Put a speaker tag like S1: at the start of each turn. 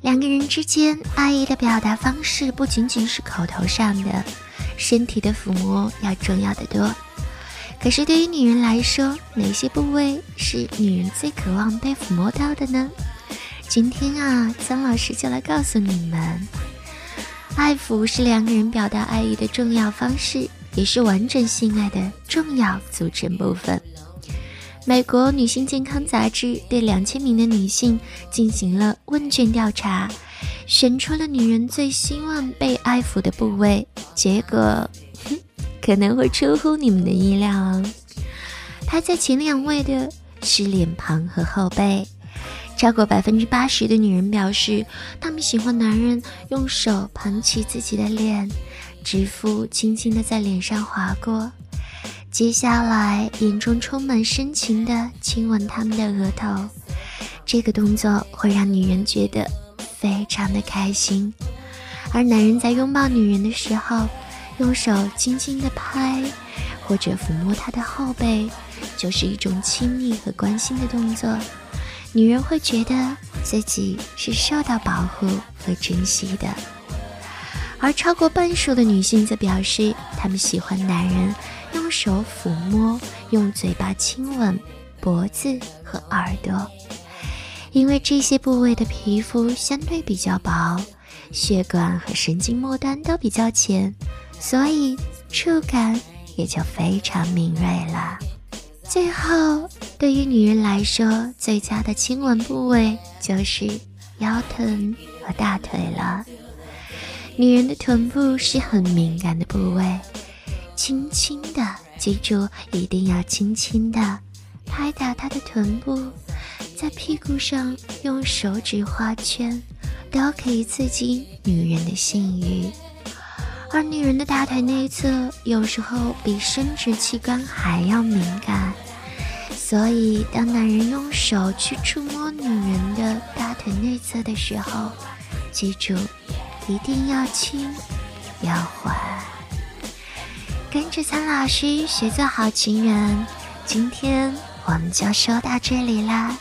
S1: 两个人之间爱意的表达方式不仅仅是口头上的，身体的抚摸要重要的多。可是对于女人来说，哪些部位是女人最渴望被抚摸到的呢？今天啊，曾老师就来告诉你们，爱抚是两个人表达爱意的重要方式，也是完整性爱的重要组成部分。美国女性健康杂志对两千名的女性进行了问卷调查，选出了女人最希望被爱抚的部位，结果。可能会出乎你们的意料哦。排在前两位的是脸庞和后背，超过百分之八十的女人表示，她们喜欢男人用手捧起自己的脸，指腹轻轻地在脸上划过，接下来眼中充满深情的亲吻他们的额头。这个动作会让女人觉得非常的开心，而男人在拥抱女人的时候。用手轻轻地拍，或者抚摸她的后背，就是一种亲密和关心的动作。女人会觉得自己是受到保护和珍惜的。而超过半数的女性则表示，她们喜欢男人用手抚摸、用嘴巴亲吻脖子和耳朵，因为这些部位的皮肤相对比较薄，血管和神经末端都比较浅。所以触感也就非常敏锐了。最后，对于女人来说，最佳的亲吻部位就是腰臀和大腿了。女人的臀部是很敏感的部位，轻轻的，记住一定要轻轻的拍打她的臀部，在屁股上用手指画圈，都可以刺激女人的性欲。而女人的大腿内侧有时候比生殖器官还要敏感，所以当男人用手去触摸女人的大腿内侧的时候，记住一定要轻要缓。跟着苍老师学做好情人，今天我们就说到这里啦。